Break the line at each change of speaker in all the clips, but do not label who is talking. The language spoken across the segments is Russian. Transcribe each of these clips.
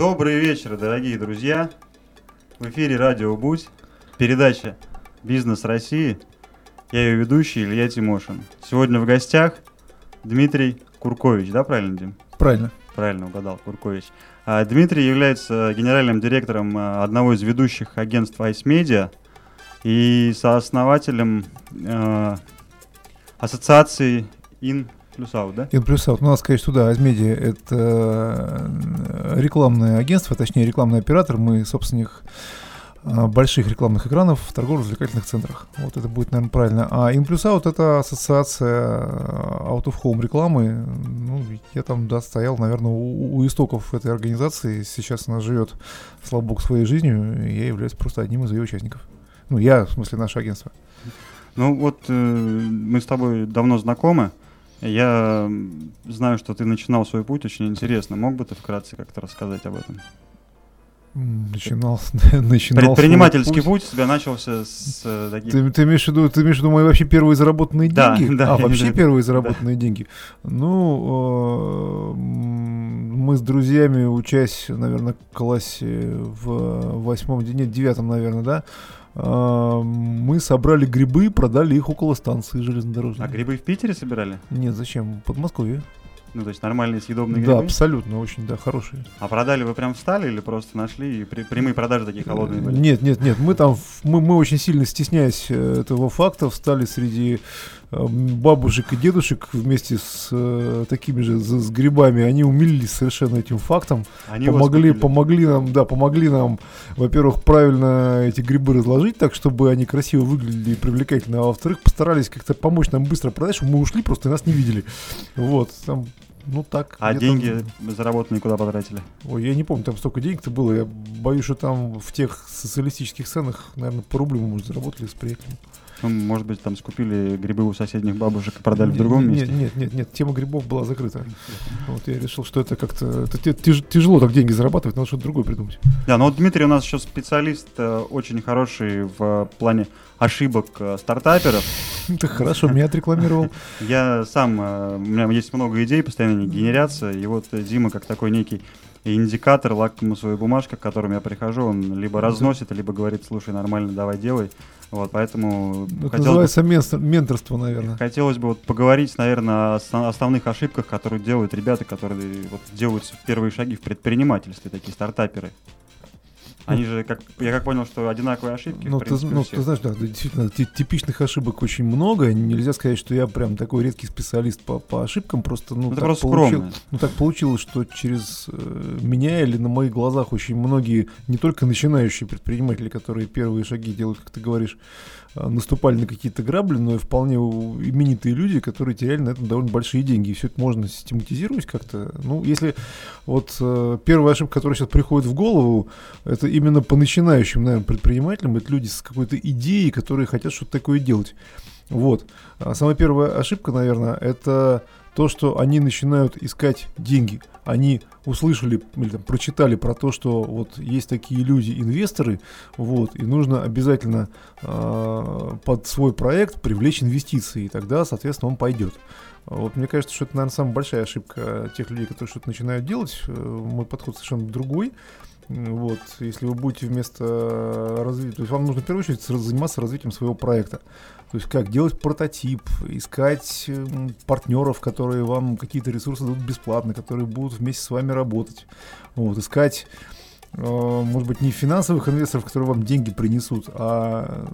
Добрый вечер, дорогие друзья. В эфире Радио Будь, передача «Бизнес России». Я ее ведущий Илья Тимошин. Сегодня в гостях Дмитрий Куркович, да, правильно, Дим?
Правильно.
Правильно угадал, Куркович. А, Дмитрий является генеральным директором а, одного из ведущих агентств Ice Media и сооснователем э, ассоциации In плюс аут, да?
In плюс аут. Ну, надо сказать, что да, Азмедиа — это э, рекламное агентство, точнее, рекламный оператор. Мы собственник э, больших рекламных экранов в торгово-развлекательных центрах. Вот это будет, наверное, правильно. А In Plus Out — это ассоциация э, Out of Home рекламы. Ну, я там, да, стоял, наверное, у, у истоков этой организации. Сейчас она живет, слава богу, своей жизнью. И я являюсь просто одним из ее участников. Ну, я, в смысле, наше агентство.
Ну, вот э, мы с тобой давно знакомы. Я знаю, что ты начинал свой путь очень интересно. Мог бы ты вкратце как-то рассказать об этом?
Начинал, начинал
Предпринимательский путь. путь у тебя начался с э, таких...
Ты, ты, имеешь в виду, ты имеешь в виду мои вообще первые заработанные
да,
деньги?
Да,
а, вообще да. первые заработанные да. деньги. Ну, э, мы с друзьями, учась, наверное, в классе в восьмом, нет, девятом, наверное, да, мы собрали грибы, продали их около станции железнодорожной.
А грибы в Питере собирали?
Нет, зачем? В Подмосковье.
Ну, то есть нормальные съедобные
грибы?
Да,
абсолютно, очень, да, хорошие.
А продали вы прям встали или просто нашли и при, прямые продажи такие холодные были?
Нет, нет, нет, мы там, мы, мы очень сильно стесняясь э, этого факта, встали среди бабушек и дедушек вместе с э, такими же с, с грибами, они умилились совершенно этим фактом. Они помогли, помогли нам, да, помогли нам, во-первых, правильно эти грибы разложить так, чтобы они красиво выглядели и привлекательно, а во-вторых, постарались как-то помочь нам быстро продать, чтобы мы ушли, просто нас не видели. Вот, там ну так.
А деньги заработанные куда потратили?
Ой, я не помню, там столько денег-то было. Я боюсь, что там в тех социалистических ценах, наверное, по рублю мы, может, заработали с приятелем.
Ну, может быть, там скупили грибы у соседних бабушек и продали нет, в другом
нет,
месте?
Нет, нет, нет, тема грибов была закрыта. Вот я решил, что это как-то это тяж, тяжело так деньги зарабатывать, надо что-то другое придумать.
Да, но вот Дмитрий у нас еще специалист э, очень хороший в плане ошибок э, стартаперов.
Ты хорошо меня отрекламировал.
Я сам, э, у меня есть много идей, постоянно они генерятся, и вот Дима как такой некий индикатор, лакмусовая бумажка, к которому я прихожу, он либо разносит, либо говорит, слушай, нормально, давай делай. Вот, поэтому...
Это называется бы, менторство, наверное.
Хотелось бы вот поговорить, наверное, о основных ошибках, которые делают ребята, которые вот делают первые шаги в предпринимательстве, такие стартаперы. Они же, как, я как понял, что одинаковые ошибки.
Ну, ты, ну ты знаешь, да, действительно, типичных ошибок очень много. Нельзя сказать, что я прям такой редкий специалист по, по ошибкам. Просто, ну,
ну
так,
просто
получил, ну, так получилось, что через э, меня или на моих глазах очень многие, не только начинающие предприниматели, которые первые шаги делают, как ты говоришь, наступали на какие-то грабли, но и вполне именитые люди, которые теряли на этом довольно большие деньги. И все это можно систематизировать как-то. Ну, если вот э, первая ошибка, которая сейчас приходит в голову, это именно по начинающим, наверное, предпринимателям, это люди с какой-то идеей, которые хотят что-то такое делать. Вот. А самая первая ошибка, наверное, это то, что они начинают искать деньги. Они услышали или там, прочитали про то, что вот есть такие люди, инвесторы, вот, и нужно обязательно э, под свой проект привлечь инвестиции, и тогда, соответственно, он пойдет. Вот мне кажется, что это, наверное, самая большая ошибка тех людей, которые что-то начинают делать. Э, мой подход совершенно другой. Вот, если вы будете вместо развития, то есть вам нужно в первую очередь заниматься развитием своего проекта. То есть как делать прототип, искать партнеров, которые вам какие-то ресурсы дадут бесплатно, которые будут вместе с вами работать. Вот, искать э, может быть, не финансовых инвесторов, которые вам деньги принесут, а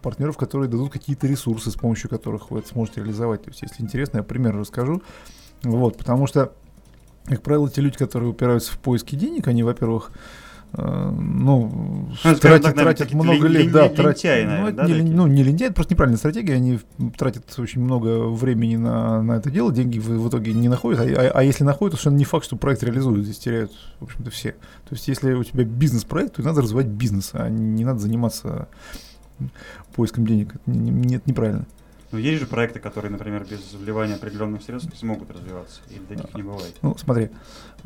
партнеров, которые дадут какие-то ресурсы, с помощью которых вы это сможете реализовать. То есть, если интересно, я пример расскажу. Вот, потому что, как правило, те люди, которые упираются в поиски денег, они, во-первых, Э, ну, ну тратят, тратят много лет, лин, да, тратят,
ну,
да, не, ну, не лентяй, это просто неправильная стратегия, они тратят очень много времени на, на это дело, деньги в, в итоге не находят, а, а, а если находят, то совершенно не факт, что проект реализуют, здесь теряют, в общем-то, все. То есть, если у тебя бизнес-проект, то надо развивать бизнес, а не надо заниматься поиском денег, это не, не, это неправильно.
Но есть же проекты, которые, например, без вливания определенных средств не смогут развиваться, или таких не бывает.
Ну, смотри,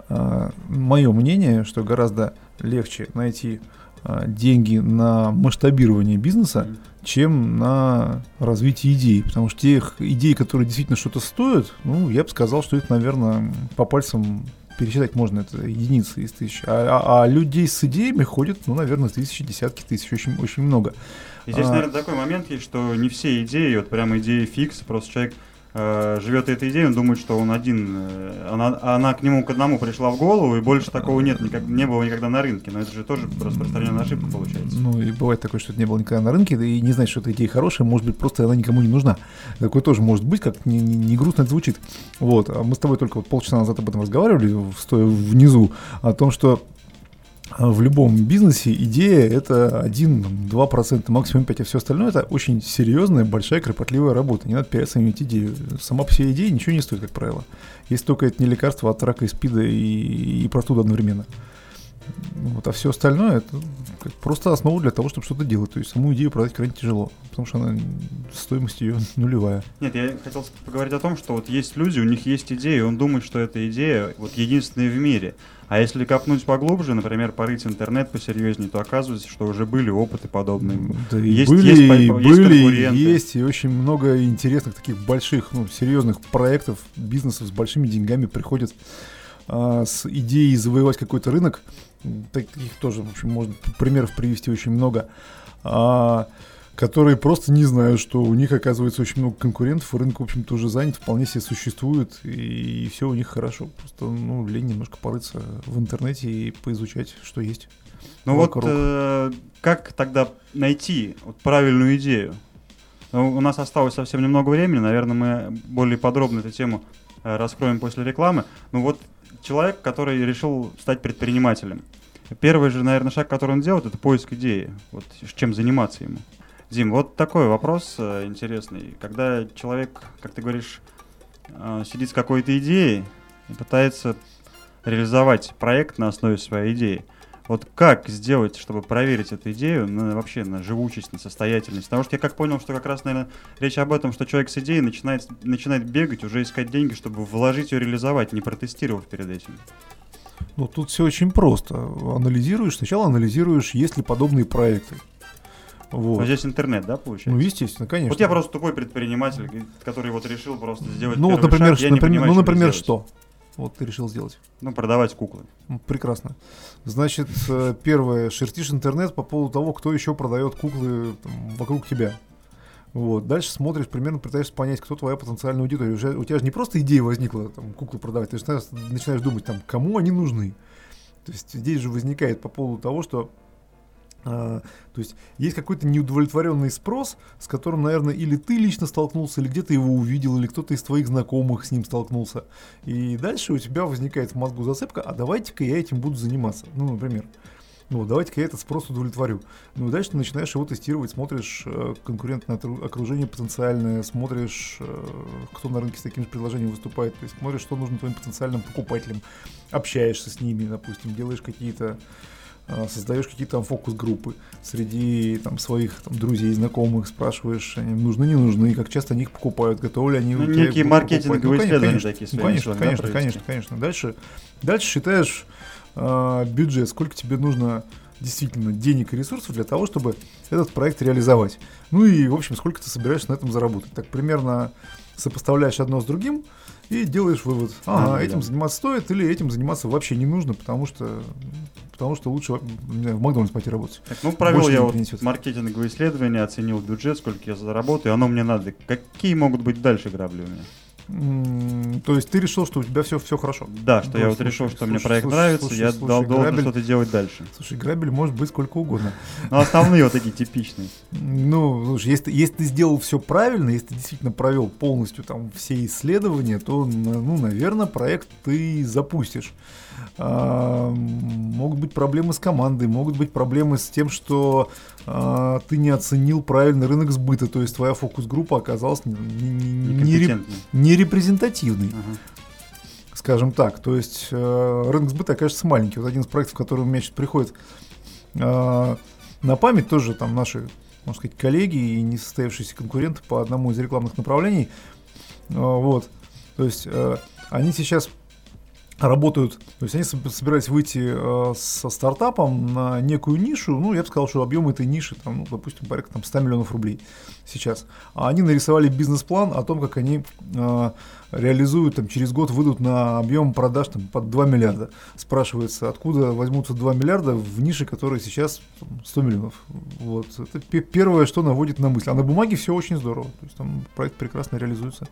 а, мое мнение, что гораздо легче найти а, деньги на масштабирование бизнеса, mm-hmm. чем на развитие идей. Потому что тех идей, которые действительно что-то стоят, ну, я бы сказал, что их, наверное, по пальцам пересчитать можно, это единицы из тысяч. А, а, а людей с идеями ходит, ну, наверное, тысячи, десятки тысяч, очень, очень много.
И здесь, а, наверное, такой момент есть, что не все идеи, вот прямо идеи фикс, просто человек э, живет этой идеей, он думает, что он один, э, она, она к нему к одному пришла в голову, и больше такого нет, никак, не было никогда на рынке. Но это же тоже распространенная ошибка получается.
Ну и бывает такое, что это не было никогда на рынке, и не знать, что эта идея хорошая, может быть, просто она никому не нужна. Такое тоже может быть, как не, не, не грустно это звучит. Вот, а мы с тобой только вот полчаса назад об этом разговаривали, стоя внизу, о том, что в любом бизнесе идея это 1-2%, максимум 5%, а все остальное это очень серьезная, большая, кропотливая работа. Не надо переоценивать идею. Сама по себе идея ничего не стоит, как правило. Если только это не лекарство от рака и спида и, и простуды одновременно. Вот, а все остальное это просто основа для того, чтобы что-то делать. То есть саму идею продать крайне тяжело, потому что она стоимость ее нулевая.
Нет, я хотел поговорить о том, что вот есть люди, у них есть идея, и он думает, что эта идея вот единственная в мире. А если копнуть поглубже, например, порыть интернет посерьезнее, то оказывается, что уже были опыты подобные.
Да есть, были, есть, есть, были, есть и очень много интересных таких больших, ну, серьезных проектов, бизнесов с большими деньгами приходят а, с идеей завоевать какой-то рынок, таких тоже, в общем, можно примеров привести очень много, а, которые просто не знают, что у них оказывается очень много конкурентов, и рынок, в общем-то, уже занят, вполне себе существует, и, и все у них хорошо. Просто, ну, лень немножко порыться в интернете и поизучать, что есть.
Ну вот э, как тогда найти вот правильную идею? Ну, у нас осталось совсем немного времени, наверное, мы более подробно эту тему э, раскроем после рекламы. Ну вот человек, который решил стать предпринимателем. Первый же, наверное, шаг, который он делает, это поиск идеи. Вот чем заниматься ему. Дим, вот такой вопрос э, интересный. Когда человек, как ты говоришь, э, сидит с какой-то идеей и пытается реализовать проект на основе своей идеи, вот как сделать, чтобы проверить эту идею на, вообще на живучесть, на состоятельность? Потому что я как понял, что как раз, наверное, речь об этом, что человек с идеей начинает, начинает бегать, уже искать деньги, чтобы вложить ее, реализовать, не протестировав перед этим.
Ну, тут все очень просто. Анализируешь, сначала анализируешь, есть ли подобные проекты.
Вот. Но здесь интернет, да, получается?
Ну, естественно, конечно.
Вот я просто тупой предприниматель, который вот решил просто сделать
Ну, вот, например, шаг, например, понимаю, ну, например, что? Вот ты решил сделать.
Ну, продавать куклы.
Прекрасно. Значит, э, первое, шертишь интернет по поводу того, кто еще продает куклы там, вокруг тебя. Вот. Дальше смотришь, примерно пытаешься понять, кто твоя потенциальная аудитория. Уже, у тебя же не просто идея возникла, там, куклы продавать, ты начинаешь, начинаешь думать, там, кому они нужны. То есть здесь же возникает по поводу того, что то есть есть какой-то неудовлетворенный спрос, с которым, наверное, или ты лично столкнулся, или где-то его увидел, или кто-то из твоих знакомых с ним столкнулся. И дальше у тебя возникает в мозгу зацепка, а давайте-ка я этим буду заниматься. Ну, например. Ну, давайте-ка я этот спрос удовлетворю. Ну, дальше ты начинаешь его тестировать, смотришь э, конкурентное окружение потенциальное, смотришь, э, кто на рынке с таким же предложением выступает, то есть смотришь, что нужно твоим потенциальным покупателям, общаешься с ними, допустим, делаешь какие-то а, создаешь какие-то фокус-группы среди там, своих там, друзей знакомых, спрашиваешь, они нужны, не нужны, как часто они их покупают, готовы ли они...
Ну, некие маркетинговые ну, исследования
конечно, такие. Ну, конечно, конечно, да, конечно, конечно. Дальше, дальше считаешь э, бюджет, сколько тебе нужно действительно денег и ресурсов для того, чтобы этот проект реализовать. Ну и, в общем, сколько ты собираешься на этом заработать. Так примерно сопоставляешь одно с другим, и делаешь вывод, ага, а, этим да. заниматься стоит или этим заниматься вообще не нужно, потому что потому что лучше в Макдональдс пойти работать.
Так, ну, провел я вот маркетинговые исследования, оценил бюджет, сколько я заработаю, оно мне надо. Какие могут быть дальше грабли у меня?
То есть ты решил, что у тебя все, все хорошо?
Да, что ну, я вот слушай, решил, что слушай, мне проект слушай, нравится, слушай, я слушай, дал, должен что-то делать дальше.
Слушай, грабель может быть сколько угодно.
Ну, основные вот такие типичные.
Ну, слушай, если, если ты сделал все правильно, если ты действительно провел полностью там все исследования, то, ну, наверное, проект ты запустишь. А, быть проблемы с командой, могут быть проблемы с тем, что а, ты не оценил правильный рынок сбыта, то есть твоя фокус-группа оказалась не, не, не репрезентативной. Ага. Скажем так, то есть э, рынок сбыта окажется маленький. Вот один из проектов, который у меня сейчас приходит э, на память, тоже там наши, можно сказать, коллеги и несостоявшиеся конкуренты по одному из рекламных направлений. Э, вот, то есть э, они сейчас работают, то есть они собирались выйти э, со стартапом на некую нишу, ну, я бы сказал, что объем этой ниши, там, ну, допустим, порядка там, 100 миллионов рублей сейчас. А они нарисовали бизнес-план о том, как они э, реализуют, там, через год выйдут на объем продаж там, под 2 миллиарда. Спрашивается, откуда возьмутся 2 миллиарда в нише, которая сейчас 100 миллионов. Вот. Это первое, что наводит на мысль. А на бумаге все очень здорово. То есть там проект прекрасно реализуется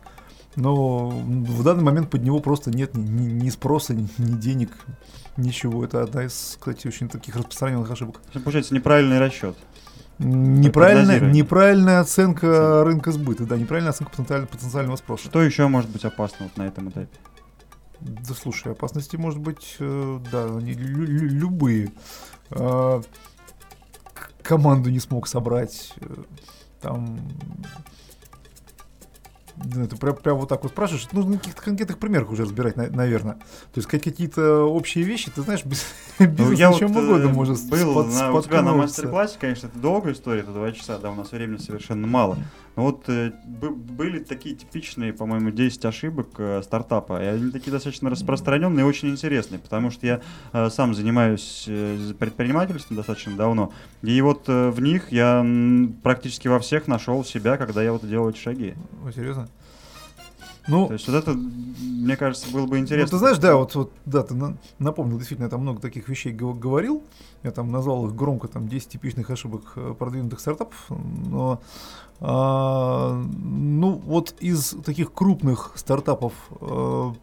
но в данный момент под него просто нет ни, ни спроса, ни, ни денег, ничего. Это одна из, кстати, очень таких распространенных ошибок.
Получается неправильный расчет.
Неправильная, неправильная оценка рынка сбыта, да, неправильная оценка потенциального, потенциального спроса.
Что еще может быть опасно вот на этом этапе?
Да слушай, опасности может быть, э, да, они лю- лю- любые. А, команду не смог собрать, э, там ты прям, прям вот так вот спрашиваешь, нужно каких-то конкретных примерах уже разбирать, на, наверное. То есть какие-то общие вещи, ты знаешь, без,
ну, я на чем вот угодно э, может был на, у тебя на мастер-классе, конечно, это долгая история, это два часа, да, у нас времени совершенно мало. Но вот э, были такие типичные, по-моему, 10 ошибок э, стартапа, и они такие достаточно распространенные и очень интересные, потому что я э, сам занимаюсь предпринимательством достаточно давно, и вот в них я практически во всех нашел себя, когда я вот делал эти шаги.
О, серьезно?
Ну, То есть вот это, мне кажется, было бы интересно. Ну,
ты знаешь, да, вот, вот да, ты на, напомнил, действительно, я там много таких вещей говорил. Я там назвал их громко, там, 10 типичных ошибок э, продвинутых стартапов. Но, а, ну, вот из таких крупных стартапов а,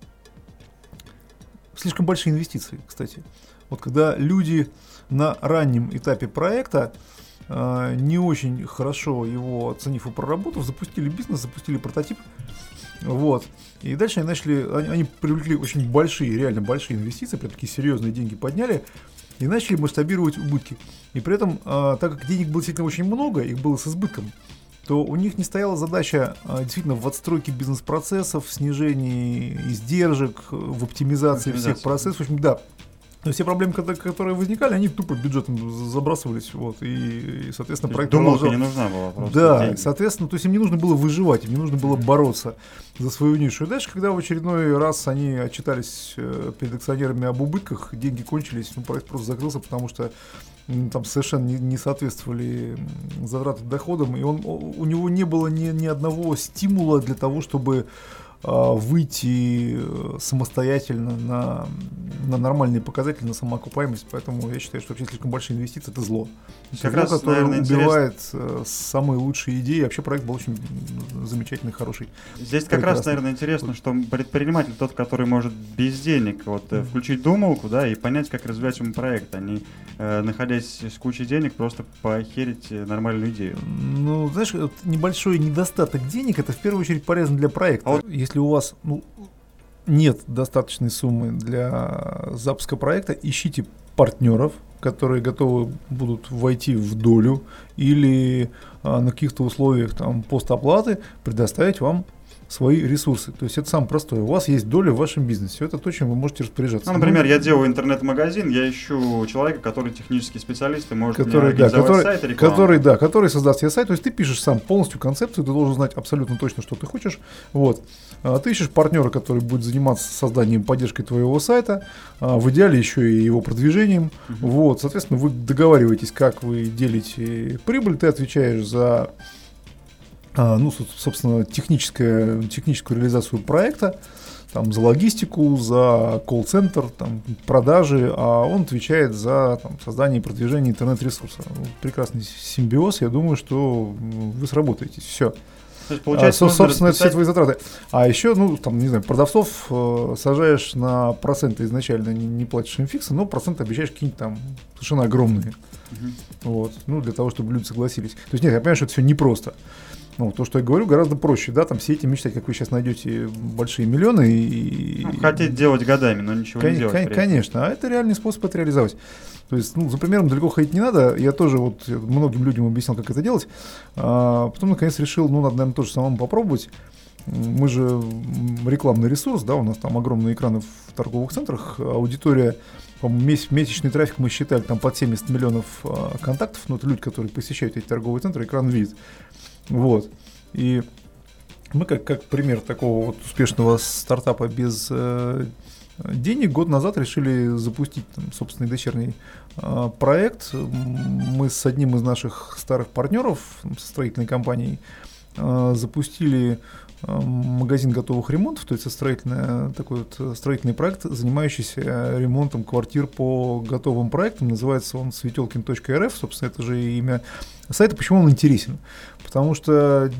слишком большие инвестиции, кстати. Вот когда люди на раннем этапе проекта а, не очень хорошо его оценив и проработав, запустили бизнес, запустили прототип, вот. И дальше они начали, они, они привлекли очень большие, реально большие инвестиции, прям такие серьезные деньги подняли, и начали масштабировать убытки. И при этом, а, так как денег было действительно очень много, их было с избытком, то у них не стояла задача а, действительно в отстройке бизнес-процессов, в снижении издержек, в оптимизации всех процессов. В общем, да, но все проблемы, которые возникали, они тупо бюджетом забрасывались, вот, и, и соответственно,
проект Думалка не нужна была просто.
Да, деньги. соответственно, то есть им не нужно было выживать, им не нужно было бороться за свою нишу. И дальше, когда в очередной раз они отчитались э, перед акционерами об убытках, деньги кончились, ну, проект просто закрылся, потому что там совершенно не, не соответствовали затраты доходам, и он, у него не было ни, ни одного стимула для того, чтобы выйти э, самостоятельно на, на нормальные показатели, на самоокупаемость. Поэтому я считаю, что вообще слишком большие инвестиции это зло. Как зло, раз, которое наверное, убивает интересно. Э, самые лучшие идеи. Вообще проект был очень замечательный, хороший.
Здесь как раз, наверное, интересно, что предприниматель тот, который может без денег вот, mm-hmm. включить думалку, да, и понять, как развивать ему проект, а не э, находясь с кучей денег, просто похерить нормальную идею.
Ну, знаешь, небольшой недостаток денег это в первую очередь полезно для проекта. А вот если у вас ну, нет достаточной суммы для запуска проекта, ищите партнеров, которые готовы будут войти в долю или а, на каких-то условиях там постоплаты предоставить вам свои ресурсы. То есть это самое простое. У вас есть доля в вашем бизнесе. Это то, чем вы можете распоряжаться.
Ну, например, я делаю интернет-магазин, я ищу человека, который технический специалист и может
который, да, который, сайт и который, да, который создаст себе сайт. То есть ты пишешь сам полностью концепцию, ты должен знать абсолютно точно, что ты хочешь. Вот. А ты ищешь партнера, который будет заниматься созданием, поддержкой твоего сайта, а в идеале еще и его продвижением. Угу. Вот, соответственно, вы договариваетесь, как вы делите прибыль, ты отвечаешь за ну, собственно, техническая, техническую реализацию проекта, там, за логистику, за колл-центр, там, продажи, а он отвечает за там, создание и продвижение интернет-ресурса. Прекрасный симбиоз, я думаю, что вы сработаетесь. Все. То есть, получается, а, собственно, это все твои затраты. А еще, ну, там, не знаю, продавцов э, сажаешь на проценты изначально, не, не платишь им фиксы, но проценты обещаешь какие-нибудь там совершенно огромные. Угу. Вот. Ну, для того, чтобы люди согласились. То есть, нет, я понимаю, что это все непросто. Ну, то, что я говорю, гораздо проще, да, там все эти мечтать, как вы сейчас найдете большие миллионы и...
Ну, хотеть делать годами, но ничего кон- не делать.
Кон- конечно, а это реальный способ это реализовать. То есть, ну, за примером далеко ходить не надо. Я тоже вот многим людям объяснял, как это делать. А потом, наконец, решил, ну, надо, наверное, тоже самому попробовать. Мы же рекламный ресурс, да, у нас там огромные экраны в торговых центрах, аудитория по-моему, месячный трафик мы считали там под 70 миллионов а, контактов, но это люди, которые посещают эти торговые центры, экран видит. Вот. И мы как, как пример такого вот успешного стартапа без э, денег. Год назад решили запустить там, собственный дочерний э, проект. Мы с одним из наших старых партнеров со строительной компанией э, запустили магазин готовых ремонтов, то есть строительный, такой вот строительный проект, занимающийся ремонтом квартир по готовым проектам. Называется он светелкин.рф, собственно, это же имя сайта. Почему он интересен? Потому что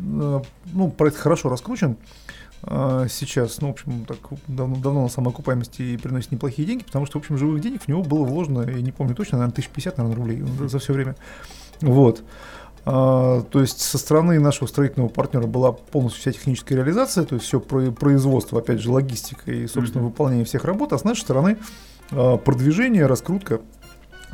ну, проект хорошо раскручен, сейчас, ну, в общем, так давно, давно на самоокупаемости и приносит неплохие деньги, потому что, в общем, живых денег в него было вложено, я не помню точно, наверное, 1050, наверное, рублей за все время. Вот. То есть со стороны нашего строительного партнера была полностью вся техническая реализация, то есть все про производство, опять же, логистика и, собственно, выполнение всех работ, а с нашей стороны а, продвижение, раскрутка,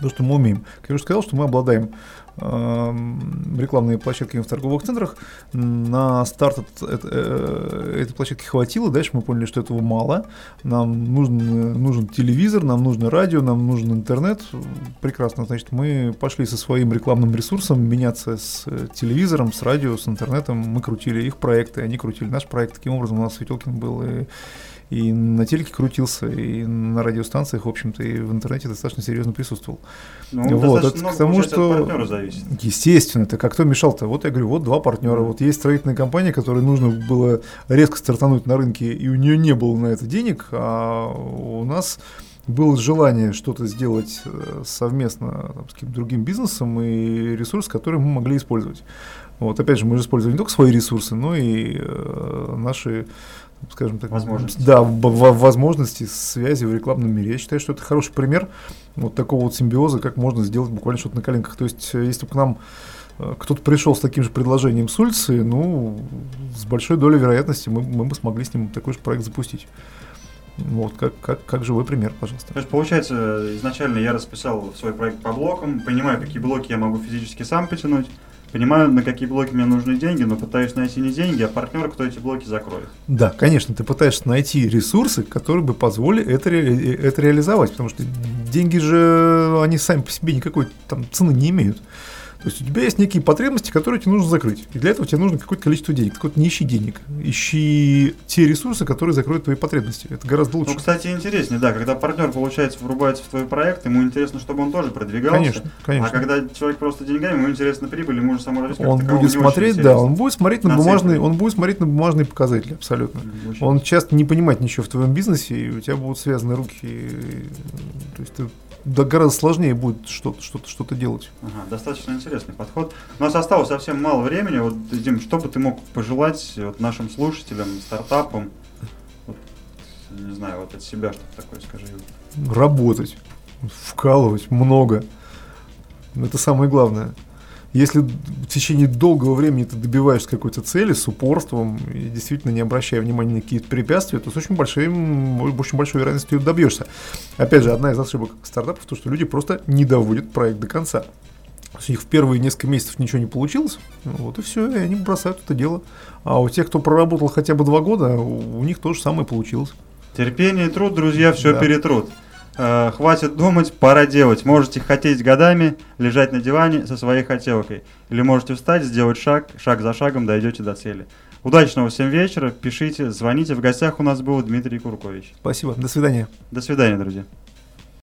то, что мы умеем. Как я уже сказал, что мы обладаем рекламные площадки в торговых центрах. На старт от, э, этой площадки хватило, дальше мы поняли, что этого мало. Нам нужен, нужен телевизор, нам нужно радио, нам нужен интернет. Прекрасно, значит, мы пошли со своим рекламным ресурсом меняться с э, телевизором, с радио, с интернетом. Мы крутили их проекты, они крутили наш проект. Таким образом у нас Светелкин был и и на телеке крутился, и на радиостанциях, в общем-то, и в интернете достаточно серьезно присутствовал. Ну, вот, это к тому, что... Естественно, так а кто мешал-то? Вот я говорю, вот два партнера, вот есть строительная компания, которой нужно было резко стартануть на рынке, и у нее не было на это денег, а у нас было желание что-то сделать э, совместно там, с каким-то другим бизнесом и ресурс, который мы могли использовать. Вот, опять же, мы же использовали не только свои ресурсы, но и э, наши скажем так,
возможности.
Да, возможности связи в рекламном мире. Я считаю, что это хороший пример вот такого вот симбиоза, как можно сделать буквально что-то на коленках. То есть, э, если бы к нам э, кто-то пришел с таким же предложением с улицы, ну, с большой долей вероятности мы, мы бы смогли с ним такой же проект запустить. Вот, как, как, как живой пример, пожалуйста.
То есть, получается, изначально я расписал свой проект по блокам, понимаю, какие блоки я могу физически сам потянуть, Понимаю, на какие блоки мне нужны деньги, но пытаюсь найти не деньги, а партнера, кто эти блоки закроет.
Да, конечно, ты пытаешься найти ресурсы, которые бы позволили это, ре- это реализовать, потому что деньги же, они сами по себе никакой там цены не имеют. То есть у тебя есть некие потребности, которые тебе нужно закрыть. И для этого тебе нужно какое-то количество денег. Так вот, не ищи денег. Ищи те ресурсы, которые закроют твои потребности. Это гораздо лучше.
Ну, кстати, интереснее, да, когда партнер, получается, врубается в твой проект, ему интересно, чтобы он тоже продвигался.
Конечно, конечно.
А когда человек просто деньгами, ему интересна прибыль, ему же само
Он будет смотреть, да, он будет смотреть на, на бумажные, он будет смотреть на бумажные показатели, абсолютно. Очень он часто не понимает ничего в твоем бизнесе, и у тебя будут связаны руки. И, то есть ты да гораздо сложнее будет что-то что что делать.
Ага, достаточно интересный подход. У нас осталось совсем мало времени. Вот, Дим, что бы ты мог пожелать вот, нашим слушателям, стартапам? Вот, не знаю, вот от себя что-то такое скажи.
Работать, вкалывать много. Это самое главное. Если в течение долгого времени ты добиваешься какой-то цели с упорством и действительно не обращая внимания на какие-то препятствия, то с очень большой, очень большой вероятностью добьешься. Опять же, одна из ошибок стартапов то, что люди просто не доводят проект до конца. У них в первые несколько месяцев ничего не получилось, вот и все, и они бросают это дело. А у тех, кто проработал хотя бы два года, у них то же самое получилось.
Терпение и труд, друзья, все да. перетрут. Э, хватит думать, пора делать. Можете хотеть годами, лежать на диване со своей хотелкой. Или можете встать, сделать шаг, шаг за шагом дойдете до цели. Удачного всем вечера, пишите, звоните. В гостях у нас был Дмитрий Куркович.
Спасибо, до свидания.
До свидания, друзья.